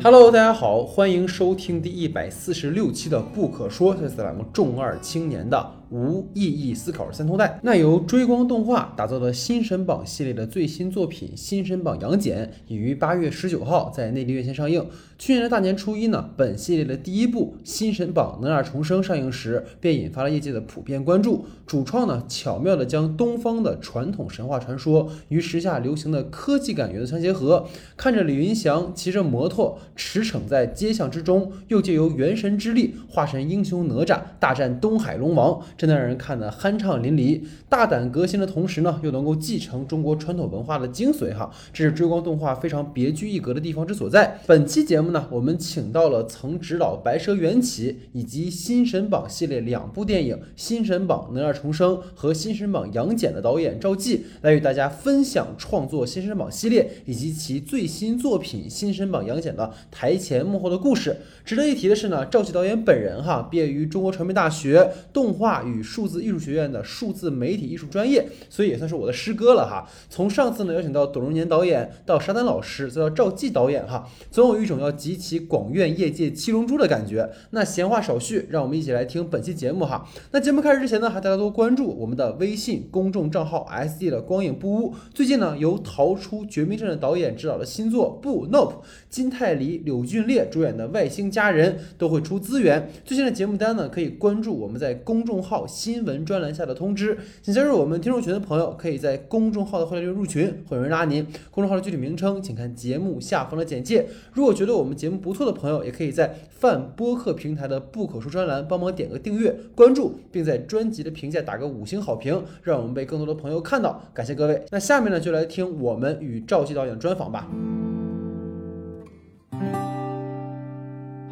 Hello，大家好，欢迎收听第一百四十六期的《不可说》，这是咱们重二青年的无意义思考三通带。那由追光动画打造的新神榜系列的最新作品《新神榜杨戬》已于八月十九号在内地院线上映。去年的大年初一呢，本系列的第一部《新神榜哪吒重生》上映时，便引发了业界的普遍关注。主创呢，巧妙地将东方的传统神话传说与时下流行的科技感元素相结合，看着李云祥骑着摩托驰骋在街巷之中，又借由元神之力化身英雄哪吒大战东海龙王，真的让人看得酣畅淋漓。大胆革新的同时呢，又能够继承中国传统文化的精髓哈，这是追光动画非常别具一格的地方之所在。本期节目呢，我们请到了曾执导《白蛇缘起》以及《新神榜》系列两部电影《新神榜哪吒重生》和《新神榜杨戬》的导演赵继，来与大家分享创作《新神榜》系列以及其最新作品《新神榜杨戬》的台前幕后的故事。值得一提的是呢，赵继导演本人哈，毕业于中国传媒大学动画与数字艺术学院的数字媒体艺术专业，所以也算是我的师哥了哈。从上次呢邀请到董荣年导演，到沙丹老师，再到赵继导演哈，总有一种要集齐广院业界七龙珠的感觉。那闲话少叙，让我们一起来听本期节目哈。那节目开始之前呢，还大家多关注我们的微信公众账号 S D 的光影不污。最近呢，由逃出绝命镇的导演执导的新作《不 Nope》，金泰梨、柳俊烈主演的《外星家人》都会出资源。最新的节目单呢，可以关注我们在公众号新闻专栏下的通知。想加入我们听众群的朋友，可以在公众号的会员入群，会有人拉您。公众号的具体名称，请看节目下方的简介。如果觉得我们我们节目不错的朋友，也可以在泛播客平台的不可说专栏帮忙点个订阅、关注，并在专辑的评价打个五星好评，让我们被更多的朋友看到。感谢各位。那下面呢，就来听我们与赵季导演专访吧。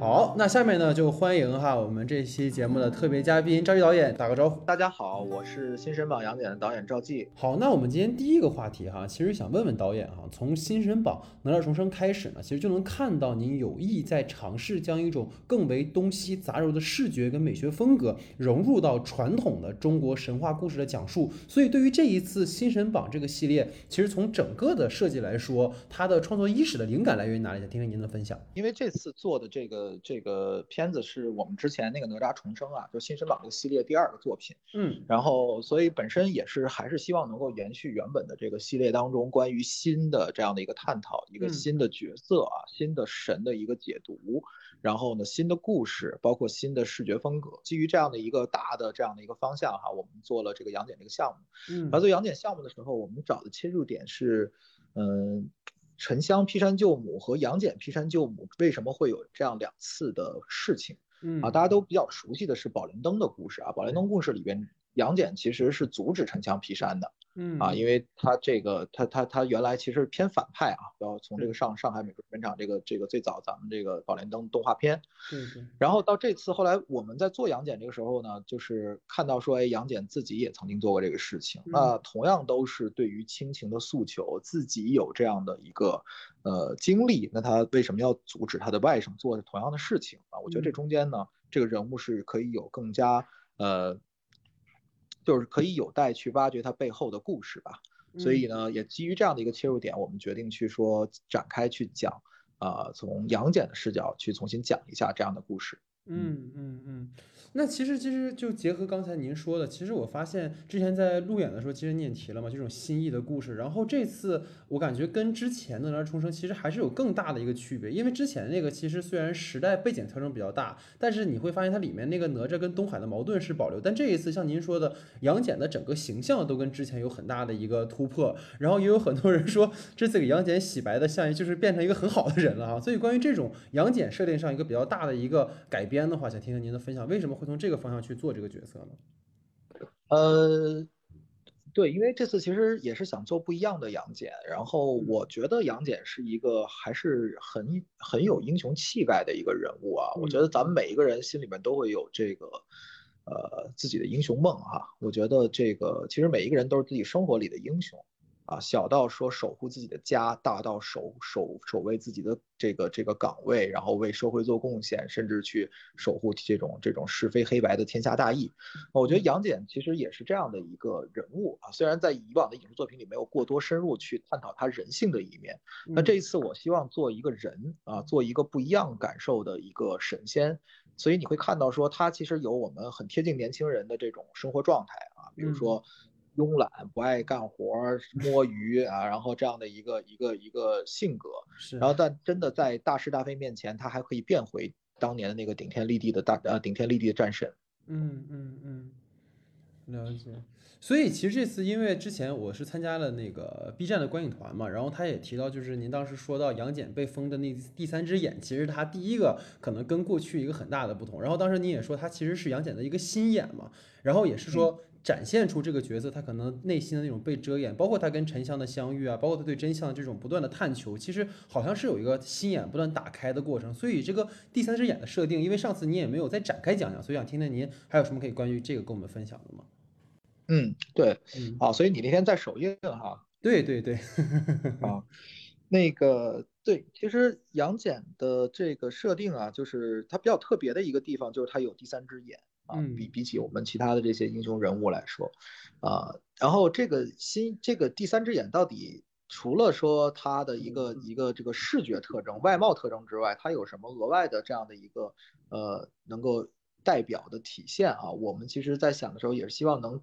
好，那下面呢，就欢迎哈我们这期节目的特别嘉宾赵继导演打个招呼。大家好，我是新神榜杨戬的导演赵继。好，那我们今天第一个话题哈，其实想问问导演哈，从《新神榜哪吒重生》开始呢，其实就能看到您有意在尝试将一种更为东西杂糅的视觉跟美学风格融入到传统的中国神话故事的讲述。所以对于这一次《新神榜》这个系列，其实从整个的设计来说，它的创作伊始的灵感来源于哪里？想听听您的分享。因为这次做的这个这个片子是我们之前那个哪吒重生啊，就《新神榜》这个系列第二个作品。嗯。然后，所以本身也是还是希望能够延续原本的这个系列当中关于新的这样的一个探讨，一个嗯。新的角色啊，新的神的一个解读，然后呢，新的故事，包括新的视觉风格，基于这样的一个大的这样的一个方向哈，我们做了这个杨戬这个项目。嗯。然后做杨戬项目的时候，我们找的切入点是，嗯，沉香劈山救母和杨戬劈山救母为什么会有这样两次的事情？嗯啊，大家都比较熟悉的是宝莲灯的故事啊。宝莲灯故事里边，杨戬其实是阻止沉香劈山的嗯。啊，因为他这个他他他原来其实偏反派啊，然后从这个上上海美术片厂这个这个最早咱们这个宝莲灯动画片，对对。然后到这次后来我们在做杨戬这个时候呢，就是看到说，哎，杨戬自己也曾经做过这个事情，那同样都是对于亲情的诉求，自己有这样的一个呃经历，那他为什么要阻止他的外甥做同样的事情啊？我觉得这中间呢，这个人物是可以有更加呃，就是可以有待去挖掘它背后的故事吧。所以呢，也基于这样的一个切入点，我们决定去说展开去讲，啊、从杨戬的视角去重新讲一下这样的故事。嗯嗯嗯，那其实其实就结合刚才您说的，其实我发现之前在路演的时候，其实你也提了嘛，这种新意的故事。然后这次我感觉跟之前的《哪吒重生》其实还是有更大的一个区别，因为之前那个其实虽然时代背景调整比较大，但是你会发现它里面那个哪吒跟东海的矛盾是保留。但这一次像您说的，杨戬的整个形象都跟之前有很大的一个突破。然后也有很多人说，这次给杨戬洗白的像就是变成一个很好的人了哈。所以关于这种杨戬设定上一个比较大的一个改编的话，想听听您的分享，为什么会从这个方向去做这个角色呢？呃，对，因为这次其实也是想做不一样的杨戬，然后我觉得杨戬是一个还是很很有英雄气概的一个人物啊。我觉得咱们每一个人心里面都会有这个呃自己的英雄梦哈。我觉得这个其实每一个人都是自己生活里的英雄啊，小到说守护自己的家，大到守守守卫自己的这个这个岗位，然后为社会做贡献，甚至去守护这种这种是非黑白的天下大义。我觉得杨戬其实也是这样的一个人物啊，虽然在以往的影视作品里没有过多深入去探讨他人性的一面，那这一次我希望做一个人啊，做一个不一样感受的一个神仙，所以你会看到说他其实有我们很贴近年轻人的这种生活状态啊，比如说。慵懒不爱干活摸鱼啊，然后这样的一个一个一个性格，是。然后但真的在大是大非面前，他还可以变回当年的那个顶天立地的大呃顶天立地的战神。嗯嗯嗯，了解。所以其实这次因为之前我是参加了那个 B 站的观影团嘛，然后他也提到，就是您当时说到杨戬被封的那第三只眼，其实他第一个可能跟过去一个很大的不同。然后当时您也说他其实是杨戬的一个心眼嘛，然后也是说。展现出这个角色他可能内心的那种被遮掩，包括他跟沉香的相遇啊，包括他对真相的这种不断的探求，其实好像是有一个心眼不断打开的过程。所以这个第三只眼的设定，因为上次你也没有再展开讲讲，所以想听听您还有什么可以关于这个跟我们分享的吗？嗯，对，好，所以你那天在首映哈？对对对，啊，那个对，其实杨戬的这个设定啊，就是他比较特别的一个地方，就是他有第三只眼。啊，比比起我们其他的这些英雄人物来说，啊，然后这个新这个第三只眼到底除了说它的一个一个这个视觉特征、外貌特征之外，它有什么额外的这样的一个呃能够代表的体现啊？我们其实在想的时候也是希望能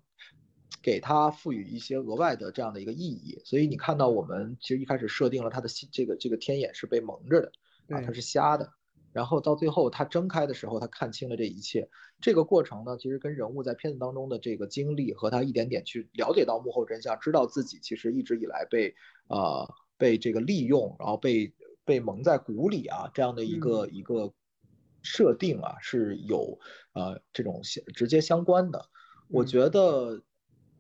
给它赋予一些额外的这样的一个意义。所以你看到我们其实一开始设定了它的这个这个天眼是被蒙着的啊，它是瞎的。然后到最后，他睁开的时候，他看清了这一切。这个过程呢，其实跟人物在片子当中的这个经历和他一点点去了解到幕后真相，知道自己其实一直以来被呃被这个利用，然后被被蒙在鼓里啊，这样的一个一个设定啊，是有呃这种相直接相关的。我觉得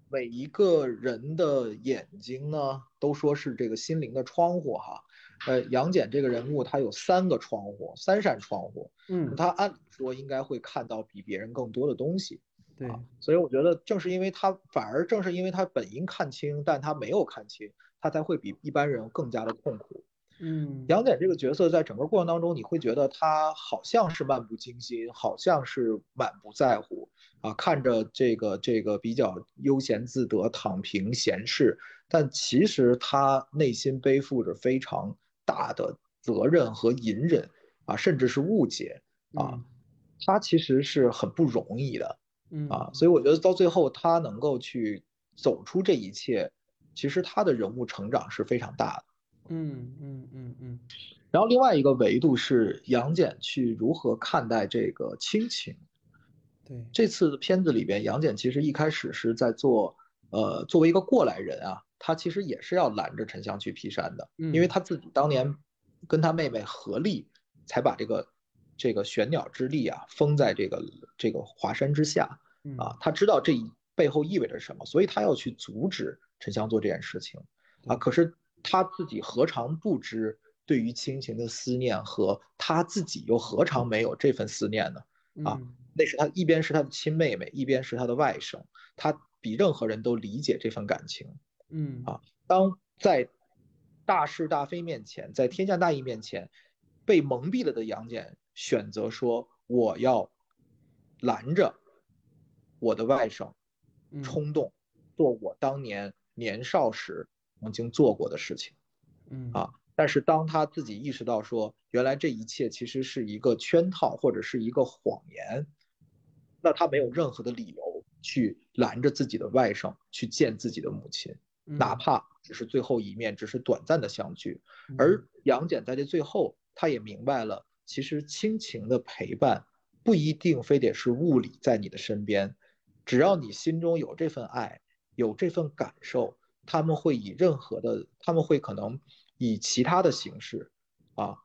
每一个人的眼睛呢，都说是这个心灵的窗户哈。呃，杨戬这个人物他有三个窗户，三扇窗户，嗯，他按理说应该会看到比别人更多的东西，对，所以我觉得正是因为他，反而正是因为他本应看清，但他没有看清，他才会比一般人更加的痛苦。嗯，杨戬这个角色在整个过程当中，你会觉得他好像是漫不经心，好像是满不在乎啊，看着这个这个比较悠闲自得、躺平闲适，但其实他内心背负着非常。大的责任和隐忍啊，甚至是误解啊，他其实是很不容易的，啊，所以我觉得到最后他能够去走出这一切，其实他的人物成长是非常大的。嗯嗯嗯嗯。然后另外一个维度是杨戬去如何看待这个亲情。对，这次片子里边，杨戬其实一开始是在做，呃，作为一个过来人啊。他其实也是要拦着沉香去劈山的，因为他自己当年跟他妹妹合力，才把这个这个玄鸟之力啊封在这个这个华山之下啊。他知道这背后意味着什么，所以他要去阻止沉香做这件事情啊。可是他自己何尝不知对于亲情的思念和他自己又何尝没有这份思念呢？啊，那是他一边是他的亲妹妹，一边是他的外甥，他比任何人都理解这份感情。嗯啊，当在大是大非面前，在天下大义面前，被蒙蔽了的杨戬选择说：“我要拦着我的外甥冲动，做我当年年少时曾经做过的事情。”嗯啊，但是当他自己意识到说，原来这一切其实是一个圈套或者是一个谎言，那他没有任何的理由去拦着自己的外甥去见自己的母亲。哪怕只是最后一面，只是短暂的相聚，而杨戬在这最后，他也明白了，其实亲情的陪伴不一定非得是物理在你的身边，只要你心中有这份爱，有这份感受，他们会以任何的，他们会可能以其他的形式，啊，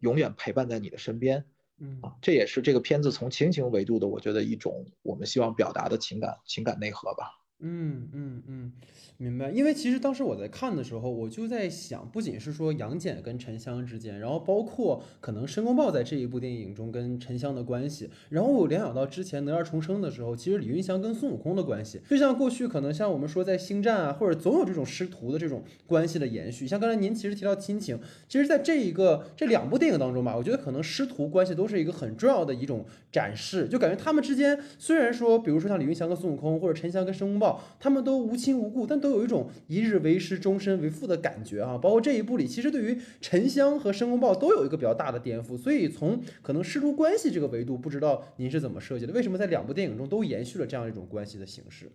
永远陪伴在你的身边，嗯。啊，这也是这个片子从亲情维度的，我觉得一种我们希望表达的情感情感内核吧。嗯嗯嗯，明白。因为其实当时我在看的时候，我就在想，不仅是说杨戬跟沉香之间，然后包括可能申公豹在这一部电影中跟沉香的关系，然后我联想到之前哪吒重生的时候，其实李云祥跟孙悟空的关系，就像过去可能像我们说在星战啊，或者总有这种师徒的这种关系的延续。像刚才您其实提到亲情，其实在这一个这两部电影当中吧，我觉得可能师徒关系都是一个很重要的一种展示，就感觉他们之间虽然说，比如说像李云祥跟孙悟空，或者沉香跟申公豹。他们都无亲无故，但都有一种一日为师，终身为父的感觉啊！包括这一部里，其实对于沉香和申公豹都有一个比较大的颠覆。所以从可能师徒关系这个维度，不知道您是怎么设计的？为什么在两部电影中都延续了这样一种关系的形式？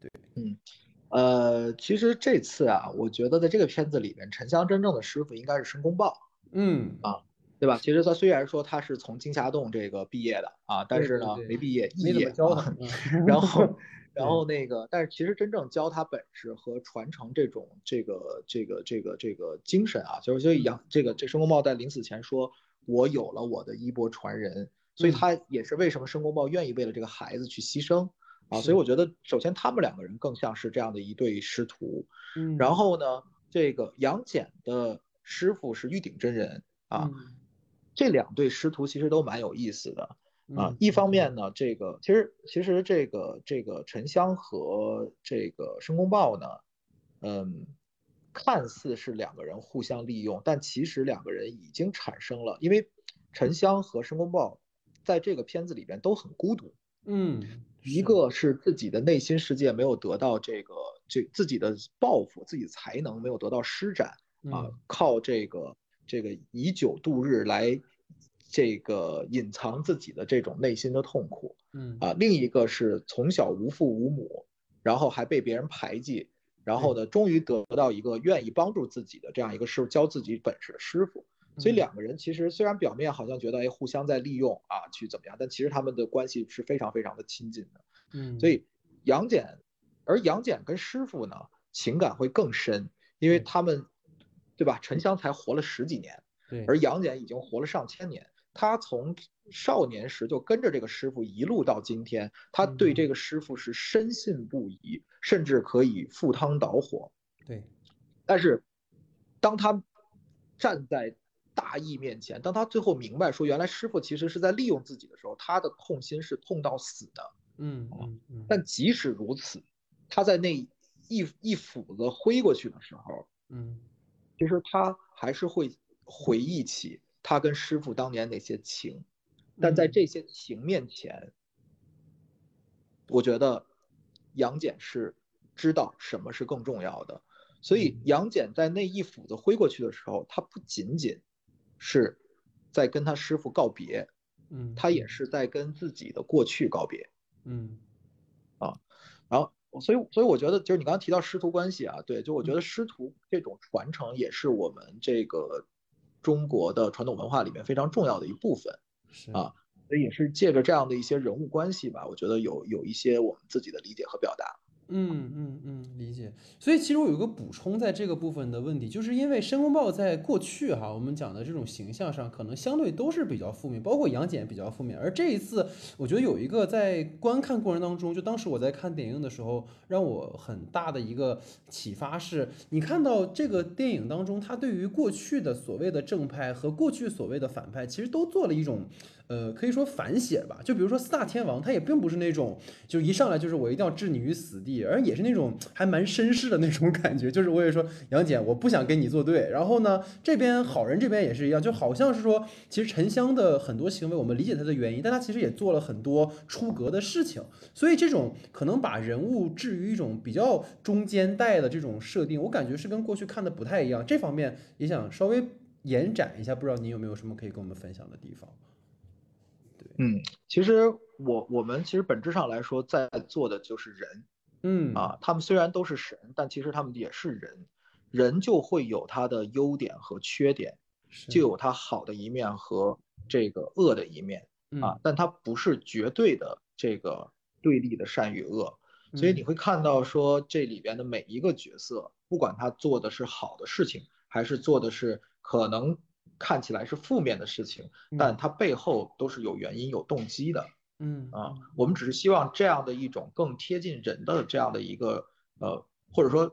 对，嗯，呃，其实这次啊，我觉得在这个片子里面，沉香真正的师傅应该是申公豹。嗯啊，对吧？其实他虽然说他是从金霞洞这个毕业的啊，但是呢，没毕业，肄业啊。然后。然后那个，但是其实真正教他本事和传承这种这个这个这个这个精神啊，就是就杨这个这申公豹在临死前说，我有了我的衣钵传人，所以他也是为什么申公豹愿意为了这个孩子去牺牲啊。所以我觉得，首先他们两个人更像是这样的一对师徒。嗯。然后呢，这个杨戬的师傅是玉鼎真人啊，这两对师徒其实都蛮有意思的。啊，一方面呢，这个其实其实这个这个沉香和这个申公豹呢，嗯，看似是两个人互相利用，但其实两个人已经产生了，因为沉香和申公豹在这个片子里边都很孤独，嗯，一个是自己的内心世界没有得到这个这自己的抱负，自己才能没有得到施展啊，靠这个这个以酒度日来。这个隐藏自己的这种内心的痛苦，嗯啊，另一个是从小无父无母，然后还被别人排挤，然后呢，终于得到一个愿意帮助自己的这样一个师傅，教自己本事的师傅。所以两个人其实虽然表面好像觉得哎互相在利用啊去怎么样，但其实他们的关系是非常非常的亲近的。嗯，所以杨戬，而杨戬跟师傅呢情感会更深，因为他们，对吧？沉香才活了十几年，对，而杨戬已经活了上千年。他从少年时就跟着这个师傅一路到今天，他对这个师傅是深信不疑，甚至可以赴汤蹈火。对，但是当他站在大义面前，当他最后明白说原来师傅其实是在利用自己的时候，他的痛心是痛到死的。嗯嗯嗯。但即使如此，他在那一一斧子挥过去的时候，嗯，其实他还是会回忆起。他跟师傅当年那些情，但在这些情面前，我觉得杨戬是知道什么是更重要的。所以杨戬在那一斧子挥过去的时候，他不仅仅是在跟他师傅告别，嗯，他也是在跟自己的过去告别，嗯，啊，然后所以所以我觉得就是你刚刚提到师徒关系啊，对，就我觉得师徒这种传承也是我们这个。中国的传统文化里面非常重要的一部分，啊，所以也是借着这样的一些人物关系吧，我觉得有有一些我们自己的理解和表达。嗯嗯嗯，理解。所以其实我有一个补充，在这个部分的问题，就是因为申公豹在过去哈，我们讲的这种形象上，可能相对都是比较负面，包括杨戬比较负面。而这一次，我觉得有一个在观看过程当中，就当时我在看电影的时候，让我很大的一个启发是，你看到这个电影当中，他对于过去的所谓的正派和过去所谓的反派，其实都做了一种。呃，可以说反写吧，就比如说四大天王，他也并不是那种就一上来就是我一定要置你于死地，而也是那种还蛮绅士的那种 感觉。就是我也说杨戬，我不想跟你作对。然后呢，这边好人这边也是一样，就好像是说，其实沉香的很多行为，我们理解他的原因，但他其实也做了很多出格的事情。所以这种可能把人物置于一种比较中间带的这种设定，我感觉是跟过去看的不太一样。这方面也想稍微延展一下，不知道您有没有什么可以跟我们分享的地方。嗯，其实我我们其实本质上来说，在做的就是人，嗯。啊，他们虽然都是神，但其实他们也是人，人就会有他的优点和缺点，就有他好的一面和这个恶的一面啊，但他不是绝对的这个对立的善与恶，所以你会看到说这里边的每一个角色，不管他做的是好的事情，还是做的是可能。看起来是负面的事情，但它背后都是有原因、有动机的嗯啊，我们只是希望这样的一种更贴近人的这样的一个呃，或者说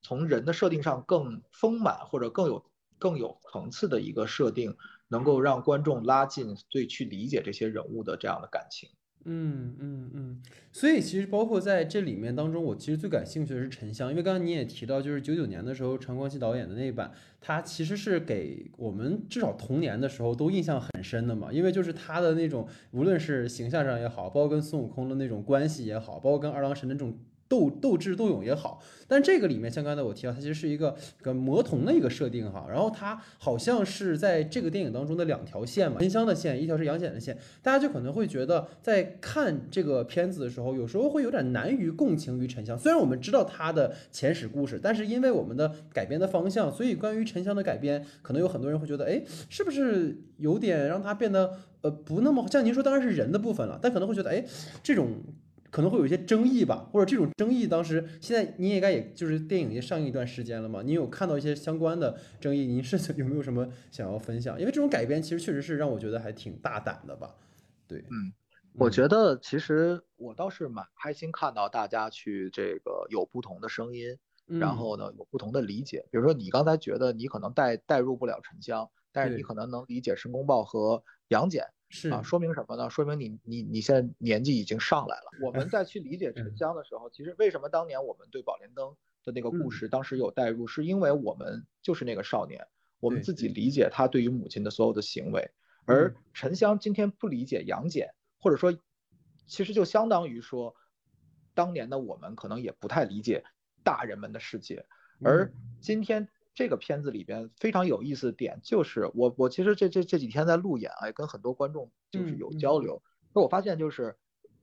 从人的设定上更丰满或者更有更有层次的一个设定，能够让观众拉近对去理解这些人物的这样的感情。嗯嗯嗯，所以其实包括在这里面当中，我其实最感兴趣的是沉香，因为刚刚你也提到，就是九九年的时候，陈冠希导演的那一版，他其实是给我们至少童年的时候都印象很深的嘛，因为就是他的那种，无论是形象上也好，包括跟孙悟空的那种关系也好，包括跟二郎神的这种。斗斗智斗勇也好，但这个里面像刚才我提到，它其实是一个跟魔童的一个设定哈，然后它好像是在这个电影当中的两条线嘛，沉香的线，一条是杨戬的线，大家就可能会觉得在看这个片子的时候，有时候会有点难于共情于沉香。虽然我们知道他的前史故事，但是因为我们的改编的方向，所以关于沉香的改编，可能有很多人会觉得，哎，是不是有点让他变得呃不那么像您说，当然是人的部分了，但可能会觉得，哎，这种。可能会有一些争议吧，或者这种争议，当时现在你应该也就是电影也上映一段时间了嘛，你有看到一些相关的争议，您是有没有什么想要分享？因为这种改编其实确实是让我觉得还挺大胆的吧。对，嗯，我觉得其实我倒是蛮开心看到大家去这个有不同的声音，然后呢有不同的理解。比如说你刚才觉得你可能代代入不了沉香，但是你可能能理解申公豹和杨戬。是啊，说明什么呢？说明你你你现在年纪已经上来了。我们 再去理解沉香的时候，其实为什么当年我们对宝莲灯的那个故事当时有代入，是因为我们就是那个少年，我们自己理解他对于母亲的所有的行为。而沉香今天不理解杨戬，或者说，其实就相当于说，当年的我们可能也不太理解大人们的世界。而今天。这个片子里边非常有意思的点就是我我其实这这这几天在路演啊，也跟很多观众就是有交流，那我发现就是，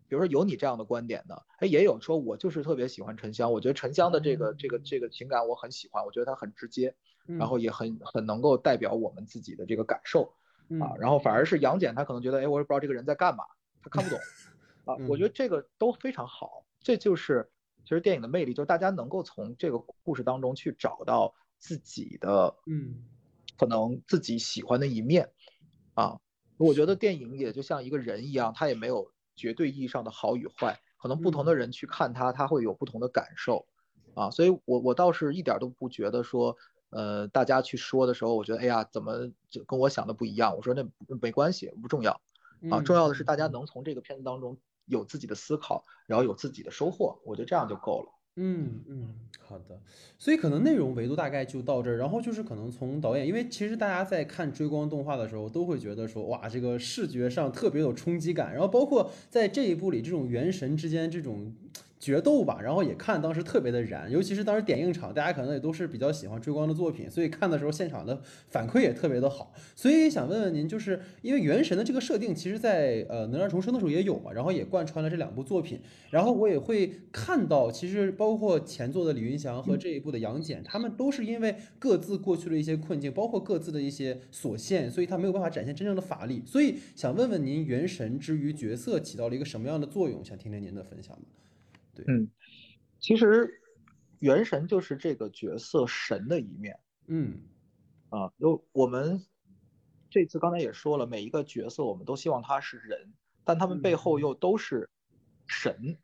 比如说有你这样的观点的，哎，也有说我就是特别喜欢沉香，我觉得沉香的这个这个这个情感我很喜欢，我觉得它很直接，然后也很很能够代表我们自己的这个感受啊，然后反而是杨戬他可能觉得，哎，我也不知道这个人在干嘛，他看不懂。啊，我觉得这个都非常好，这就是其实电影的魅力，就是大家能够从这个故事当中去找到。自己的嗯，可能自己喜欢的一面啊，我觉得电影也就像一个人一样，他也没有绝对意义上的好与坏，可能不同的人去看他，他会有不同的感受啊，所以我我倒是一点都不觉得说，呃，大家去说的时候，我觉得哎呀，怎么就跟我想的不一样？我说那没关系，不重要啊，重要的是大家能从这个片子当中有自己的思考，然后有自己的收获，我觉得这样就够了。嗯嗯，好的，所以可能内容维度大概就到这儿，然后就是可能从导演，因为其实大家在看追光动画的时候，都会觉得说，哇，这个视觉上特别有冲击感，然后包括在这一部里，这种元神之间这种。决斗吧，然后也看当时特别的燃，尤其是当时点映场，大家可能也都是比较喜欢追光的作品，所以看的时候现场的反馈也特别的好。所以想问问您，就是因为原神的这个设定，其实在呃能量重生的时候也有嘛，然后也贯穿了这两部作品，然后我也会看到，其实包括前作的李云祥和这一部的杨戬，他们都是因为各自过去的一些困境，包括各自的一些所限，所以他没有办法展现真正的法力。所以想问问您，原神之于角色起到了一个什么样的作用？想听听您的分享吗？嗯，其实元神就是这个角色神的一面。嗯，啊，就我们这次刚才也说了，每一个角色我们都希望他是人，但他们背后又都是神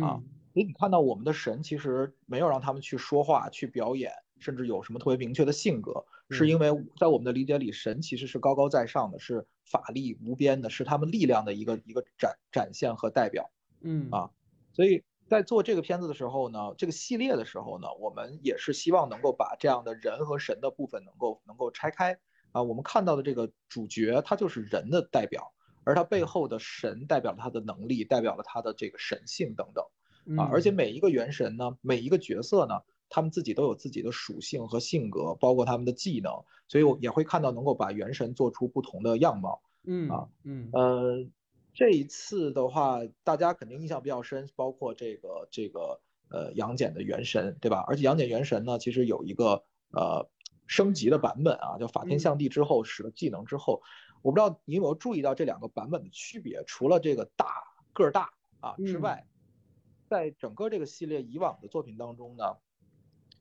啊。所以你看到我们的神其实没有让他们去说话、去表演，甚至有什么特别明确的性格，是因为在我们的理解里，神其实是高高在上的，是法力无边的，是他们力量的一个一个展展现和代表。嗯啊，所以。在做这个片子的时候呢，这个系列的时候呢，我们也是希望能够把这样的人和神的部分能够能够拆开啊。我们看到的这个主角，他就是人的代表，而他背后的神代表了他的能力，代表了他的这个神性等等啊。而且每一个元神呢，每一个角色呢，他们自己都有自己的属性和性格，包括他们的技能，所以我也会看到能够把元神做出不同的样貌。嗯啊，嗯呃。这一次的话，大家肯定印象比较深，包括这个这个呃杨戬的元神，对吧？而且杨戬元神呢，其实有一个呃升级的版本啊，叫法天象地之后使了技能之后，我不知道你有没有注意到这两个版本的区别？除了这个大个儿大啊之外，在整个这个系列以往的作品当中呢，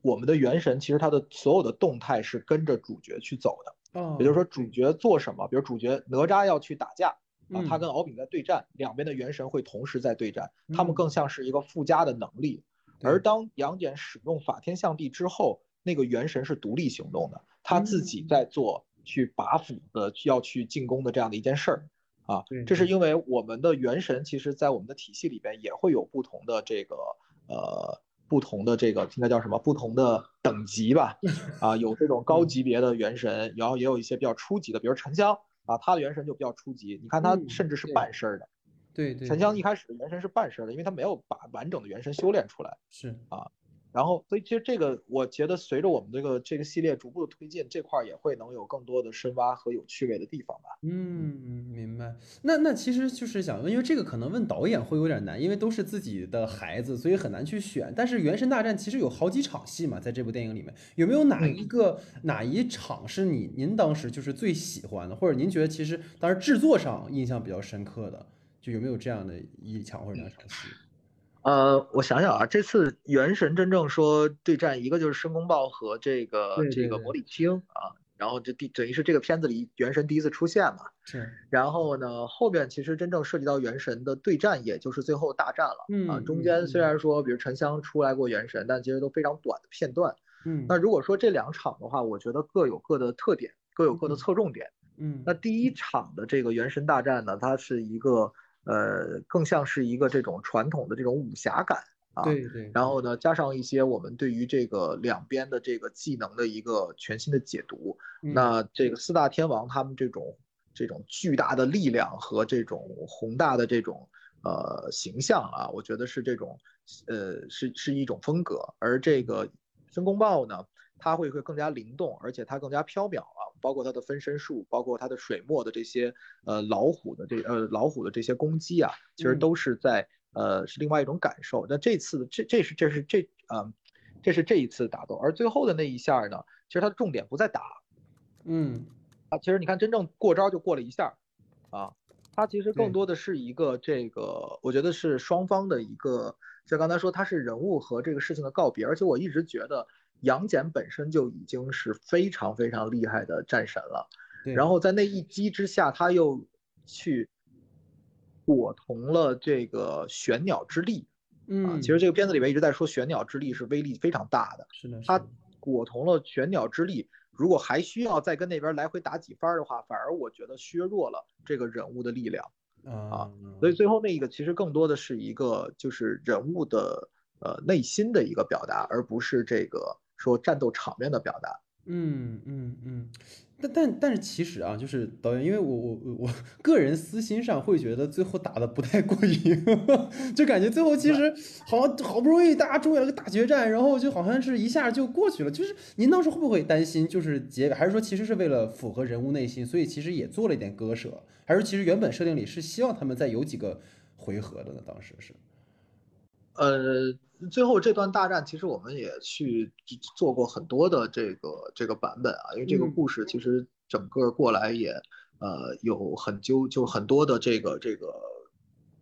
我们的元神其实它的所有的动态是跟着主角去走的，也就是说主角做什么，比如主角哪吒要去打架。啊，他跟敖丙在对战，两边的元神会同时在对战，他们更像是一个附加的能力。而当杨戬使用法天象地之后，那个元神是独立行动的，他自己在做去拔斧的要去进攻的这样的一件事儿啊。这是因为我们的元神其实在我们的体系里边也会有不同的这个呃不同的这个应该叫什么不同的等级吧？啊，有这种高级别的元神，然后也有一些比较初级的，比如沉香啊，他的元神就比较初级，你看他甚至是半身的。对对，沉香一开始的元神是半身的，因为他没有把完整的元神修炼出来。是啊，然后所以其实这个我觉得随着我们这个这个系列逐步的推进，这块也会能有更多的深挖和有趣味的地方吧。嗯，明白。那那其实就是想问，因为这个可能问导演会有点难，因为都是自己的孩子，所以很难去选。但是原神大战其实有好几场戏嘛，在这部电影里面，有没有哪一个哪一场是你您当时就是最喜欢的，或者您觉得其实当时制作上印象比较深刻的？就有没有这样的一场或者两场戏？呃，我想想啊，这次元神真正说对战，一个就是申公豹和这个这个魔礼青啊，然后这第等于是这个片子里元神第一次出现嘛。是。然后呢，后边其实真正涉及到元神的对战，也就是最后大战了。嗯。啊，中间虽然说比如沉香出来过元神，但其实都非常短的片段。嗯。那如果说这两场的话，我觉得各有各的特点，各有各的侧重点。嗯。那第一场的这个元神大战呢，它是一个。呃，更像是一个这种传统的这种武侠感啊，对对。然后呢，加上一些我们对于这个两边的这个技能的一个全新的解读。那这个四大天王他们这种这种巨大的力量和这种宏大的这种呃形象啊，我觉得是这种呃是是一种风格。而这个申公豹呢，它会会更加灵动，而且它更加飘渺啊。包括它的分身术，包括它的水墨的这些呃老虎的这呃老虎的这些攻击啊，其实都是在呃是另外一种感受。那这次这这是这是这啊，这是这一次打斗，而最后的那一下呢，其实它的重点不在打，嗯啊，其实你看真正过招就过了一下啊，它其实更多的是一个这个，我觉得是双方的一个，就刚才说它是人物和这个事情的告别，而且我一直觉得。杨戬本身就已经是非常非常厉害的战神了，然后在那一击之下，他又去果同了这个玄鸟之力，嗯，其实这个片子里面一直在说玄鸟之力是威力非常大的，是的，他果同了玄鸟之力，如果还需要再跟那边来回打几番的话，反而我觉得削弱了这个人物的力量啊，所以最后那一个其实更多的是一个就是人物的呃内心的一个表达，而不是这个。说战斗场面的表达，嗯嗯嗯，但但但是其实啊，就是导演，因为我我我个人私心上会觉得最后打的不太过瘾，就感觉最后其实好像好不容易大家终于了个大决战，然后就好像是一下就过去了。就是您当时会不会担心，就是结，还是说其实是为了符合人物内心，所以其实也做了一点割舍，还是其实原本设定里是希望他们再有几个回合的呢？当时是，呃。最后这段大战，其实我们也去做过很多的这个这个版本啊，因为这个故事其实整个过来也呃有很纠就很多的这个这个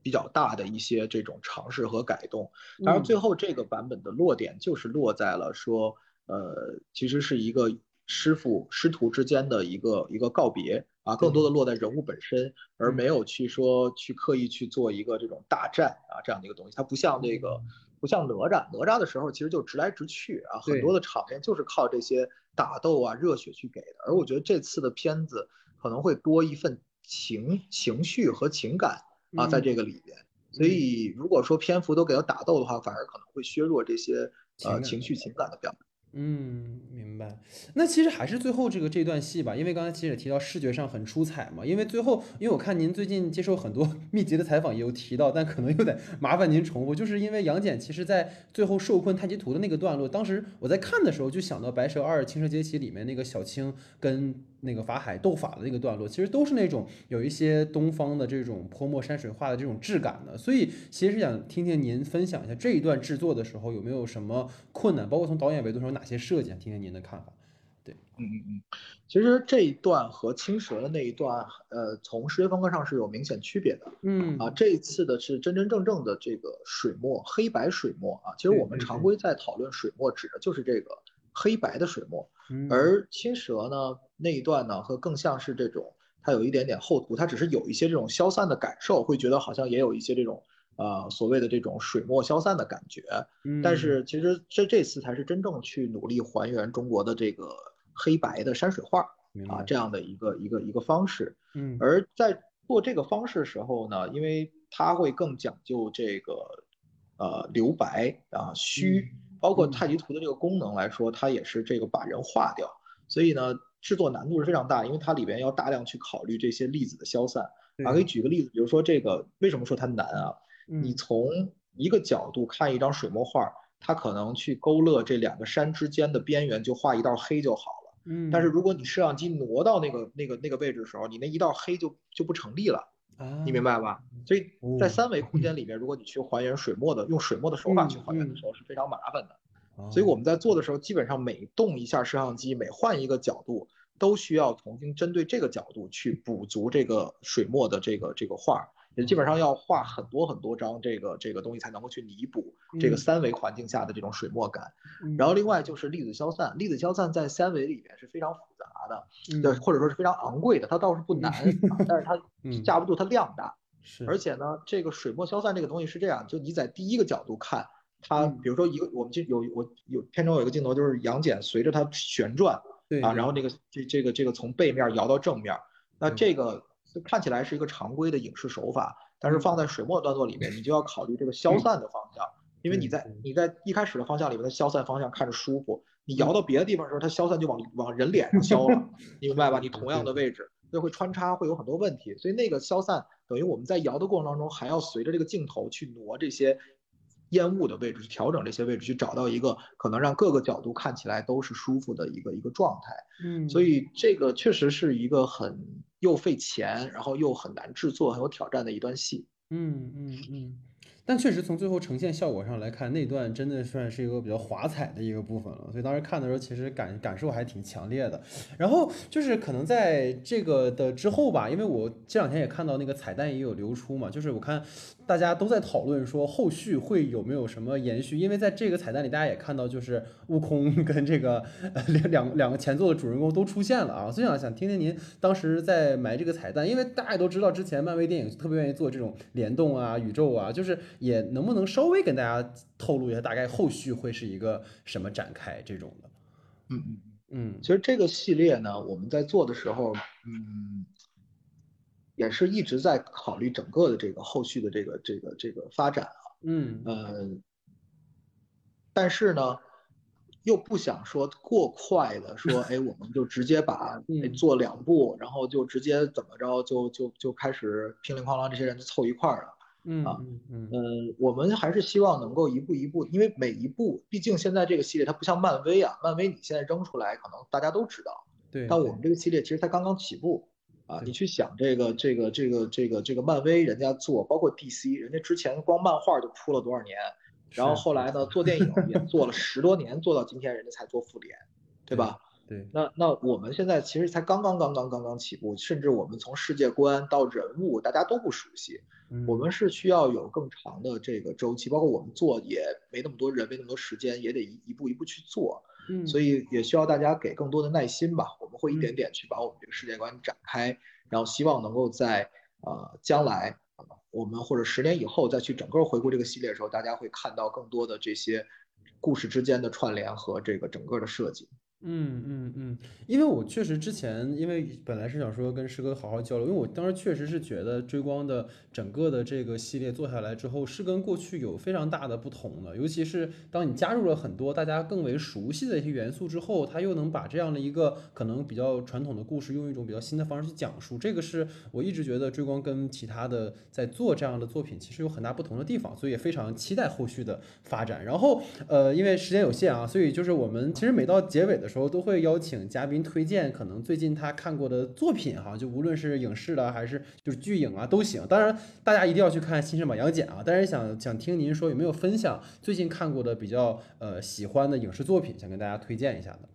比较大的一些这种尝试和改动。当然，最后这个版本的落点就是落在了说，呃，其实是一个师傅师徒之间的一个一个告别啊，更多的落在人物本身，而没有去说去刻意去做一个这种大战啊这样的一个东西。它不像那个。不像哪吒，哪吒的时候其实就直来直去啊，很多的场面就是靠这些打斗啊、热血去给的。而我觉得这次的片子可能会多一份情情绪和情感啊，在这个里边。所以如果说篇幅都给他打斗的话，反而可能会削弱这些呃情绪情感的表达。嗯，明白。那其实还是最后这个这段戏吧，因为刚才其实也提到视觉上很出彩嘛。因为最后，因为我看您最近接受很多 密集的采访，也有提到，但可能又得麻烦您重复。就是因为杨戬其实在最后受困太极图的那个段落，当时我在看的时候就想到《白蛇二：青蛇劫起》里面那个小青跟那个法海斗法的那个段落，其实都是那种有一些东方的这种泼墨山水画的这种质感的。所以其实想听听您分享一下这一段制作的时候有没有什么困难，包括从导演维度上有哪。些设计，听听您的看法。对，嗯嗯嗯，其实这一段和青蛇的那一段，呃，从视觉风格上是有明显区别的。嗯啊，这一次的是真真正正的这个水墨，黑白水墨啊。其实我们常规在讨论水墨，指的就是这个黑白的水墨。而青蛇呢那一段呢，和更像是这种，它有一点点厚涂，它只是有一些这种消散的感受，会觉得好像也有一些这种呃所谓的这种水墨消散的感觉。但是其实这这次才是真正去努力还原中国的这个黑白的山水画啊这样的一个一个一个方式。嗯，而在做这个方式的时候呢，因为它会更讲究这个呃留白啊虚，包括太极图的这个功能来说，它也是这个把人化掉，所以呢。制作难度是非常大，因为它里边要大量去考虑这些粒子的消散啊。给举个例子，比如说这个为什么说它难啊？你从一个角度看一张水墨画，它可能去勾勒这两个山之间的边缘，就画一道黑就好了。嗯。但是如果你摄像机挪到那个那个那个位置的时候，你那一道黑就就不成立了。啊。你明白吧？所以在三维空间里面，如果你去还原水墨的，用水墨的手法去还原的时候是非常麻烦的。所以我们在做的时候，基本上每动一下摄像机，每换一个角度。都需要重新针对这个角度去补足这个水墨的这个这个画，也基本上要画很多很多张这个这个东西才能够去弥补这个三维环境下的这种水墨感。然后另外就是粒子消散，粒子消散在三维里面是非常复杂的，对，或者说是非常昂贵的。它倒是不难，但是它 架不住它量大。是，而且呢，这个水墨消散这个东西是这样，就你在第一个角度看它，比如说一个我们就有我有片中有一个镜头就是杨戬随着它旋转。对啊，然后那个这这个这个从背面摇到正面，那这个看起来是一个常规的影视手法，但是放在水墨段落里面，你就要考虑这个消散的方向，因为你在你在一开始的方向里面的消散方向看着舒服，你摇到别的地方的时候，它消散就往往人脸上消了，你明白吧？你同样的位置，所以会穿插，会有很多问题，所以那个消散等于我们在摇的过程当中，还要随着这个镜头去挪这些。烟雾的位置去调整这些位置，去找到一个可能让各个角度看起来都是舒服的一个一个状态。嗯，所以这个确实是一个很又费钱，然后又很难制作、很有挑战的一段戏。嗯嗯嗯。但确实从最后呈现效果上来看，那段真的算是一个比较华彩的一个部分了。所以当时看的时候，其实感感受还挺强烈的。然后就是可能在这个的之后吧，因为我这两天也看到那个彩蛋也有流出嘛，就是我看大家都在讨论说后续会有没有什么延续。因为在这个彩蛋里，大家也看到就是悟空 跟这个两两两个前作的主人公都出现了啊。所以想想听听您当时在埋这个彩蛋，因为大家也都知道之前漫威电影特别愿意做这种联动啊、宇宙啊，就是。也能不能稍微跟大家透露一下，大概后续会是一个什么展开这种的？嗯嗯嗯，其实这个系列呢，我们在做的时候，嗯，也是一直在考虑整个的这个后续的这个这个这个发展啊。嗯呃，但是呢，又不想说过快的说，哎，我们就直接把做两部，然后就直接怎么着，就就就开始乒铃哐啷这些人就凑一块儿了。嗯啊，嗯嗯，我们还是希望能够一步一步，因为每一步，毕竟现在这个系列它不像漫威啊，漫威你现在扔出来，可能大家都知道。对。但我们这个系列其实才刚刚起步啊，你去想这个这个这个这个这个漫威人家做，包括 DC，人家之前光漫画就铺了多少年，然后后来呢做电影也做了十多年，做到今天人家才做复联，对吧？对。那那我们现在其实才刚刚刚刚刚刚起步，甚至我们从世界观到人物，大家都不熟悉。我们是需要有更长的这个周期，包括我们做也没那么多人，没那么多时间，也得一一步一步去做。嗯，所以也需要大家给更多的耐心吧。我们会一点点去把我们这个世界观展开，然后希望能够在呃将来，我们或者十年以后再去整个回顾这个系列的时候，大家会看到更多的这些故事之间的串联和这个整个的设计。嗯嗯嗯，因为我确实之前，因为本来是想说跟师哥好好交流，因为我当时确实是觉得追光的整个的这个系列做下来之后，是跟过去有非常大的不同的，尤其是当你加入了很多大家更为熟悉的一些元素之后，他又能把这样的一个可能比较传统的故事，用一种比较新的方式去讲述，这个是我一直觉得追光跟其他的在做这样的作品其实有很大不同的地方，所以也非常期待后续的发展。然后呃，因为时间有限啊，所以就是我们其实每到结尾的时候。时候都会邀请嘉宾推荐可能最近他看过的作品哈，就无论是影视的还是就是剧影啊都行。当然大家一定要去看《新生版杨戬》啊。但是想想听您说有没有分享最近看过的比较呃喜欢的影视作品，想跟大家推荐一下的。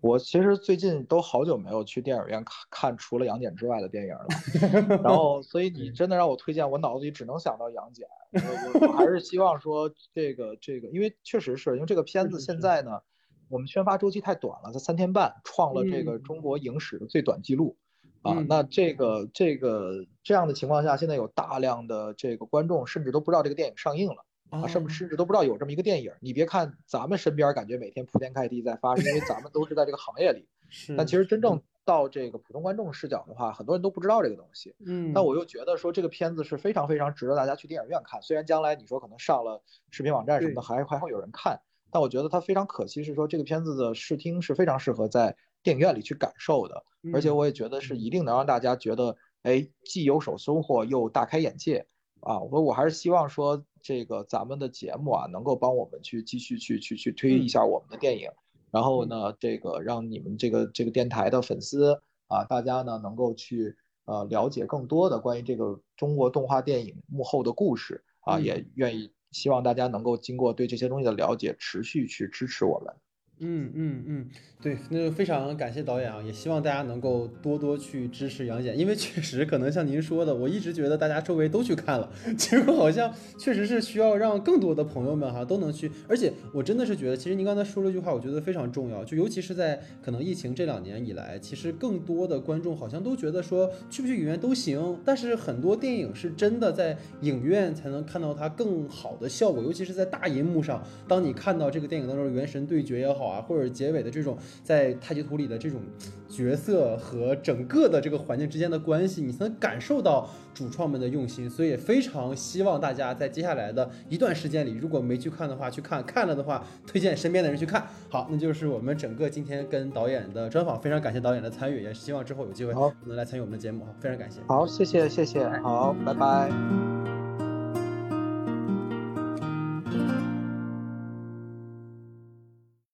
我其实最近都好久没有去电影院看看除了杨戬之外的电影了，然后所以你真的让我推荐，我脑子里只能想到杨戬。我我还是希望说这个这个，因为确实是因为这个片子现在呢。我们宣发周期太短了，才三天半，创了这个中国影史的最短记录。啊。那这个这个这样的情况下，现在有大量的这个观众甚至都不知道这个电影上映了啊，甚至甚至都不知道有这么一个电影。你别看咱们身边感觉每天铺天盖地在发生，因为咱们都是在这个行业里，但其实真正到这个普通观众视角的话，很多人都不知道这个东西。嗯，但我又觉得说这个片子是非常非常值得大家去电影院看。虽然将来你说可能上了视频网站什么的，还还会有人看。但我觉得它非常可惜，是说这个片子的视听是非常适合在电影院里去感受的，而且我也觉得是一定能让大家觉得，哎，既有所收获又大开眼界啊！我我还是希望说，这个咱们的节目啊，能够帮我们去继续去去去推一下我们的电影，然后呢，这个让你们这个这个电台的粉丝啊，大家呢能够去呃了解更多的关于这个中国动画电影幕后的故事啊，也愿意。希望大家能够经过对这些东西的了解，持续去支持我们。嗯嗯嗯，对，那就非常感谢导演啊，也希望大家能够多多去支持杨戬，因为确实可能像您说的，我一直觉得大家周围都去看了，结果好像确实是需要让更多的朋友们哈都能去，而且我真的是觉得，其实您刚才说了一句话，我觉得非常重要，就尤其是在可能疫情这两年以来，其实更多的观众好像都觉得说去不去影院都行，但是很多电影是真的在影院才能看到它更好的效果，尤其是在大银幕上，当你看到这个电影当中的元神对决也好。啊，或者结尾的这种在太极图里的这种角色和整个的这个环境之间的关系，你才能感受到主创们的用心。所以非常希望大家在接下来的一段时间里，如果没去看的话，去看；看了的话，推荐身边的人去看。好，那就是我们整个今天跟导演的专访，非常感谢导演的参与，也希望之后有机会能来参与我们的节目。好，非常感谢。好，谢谢，谢谢。好，拜拜。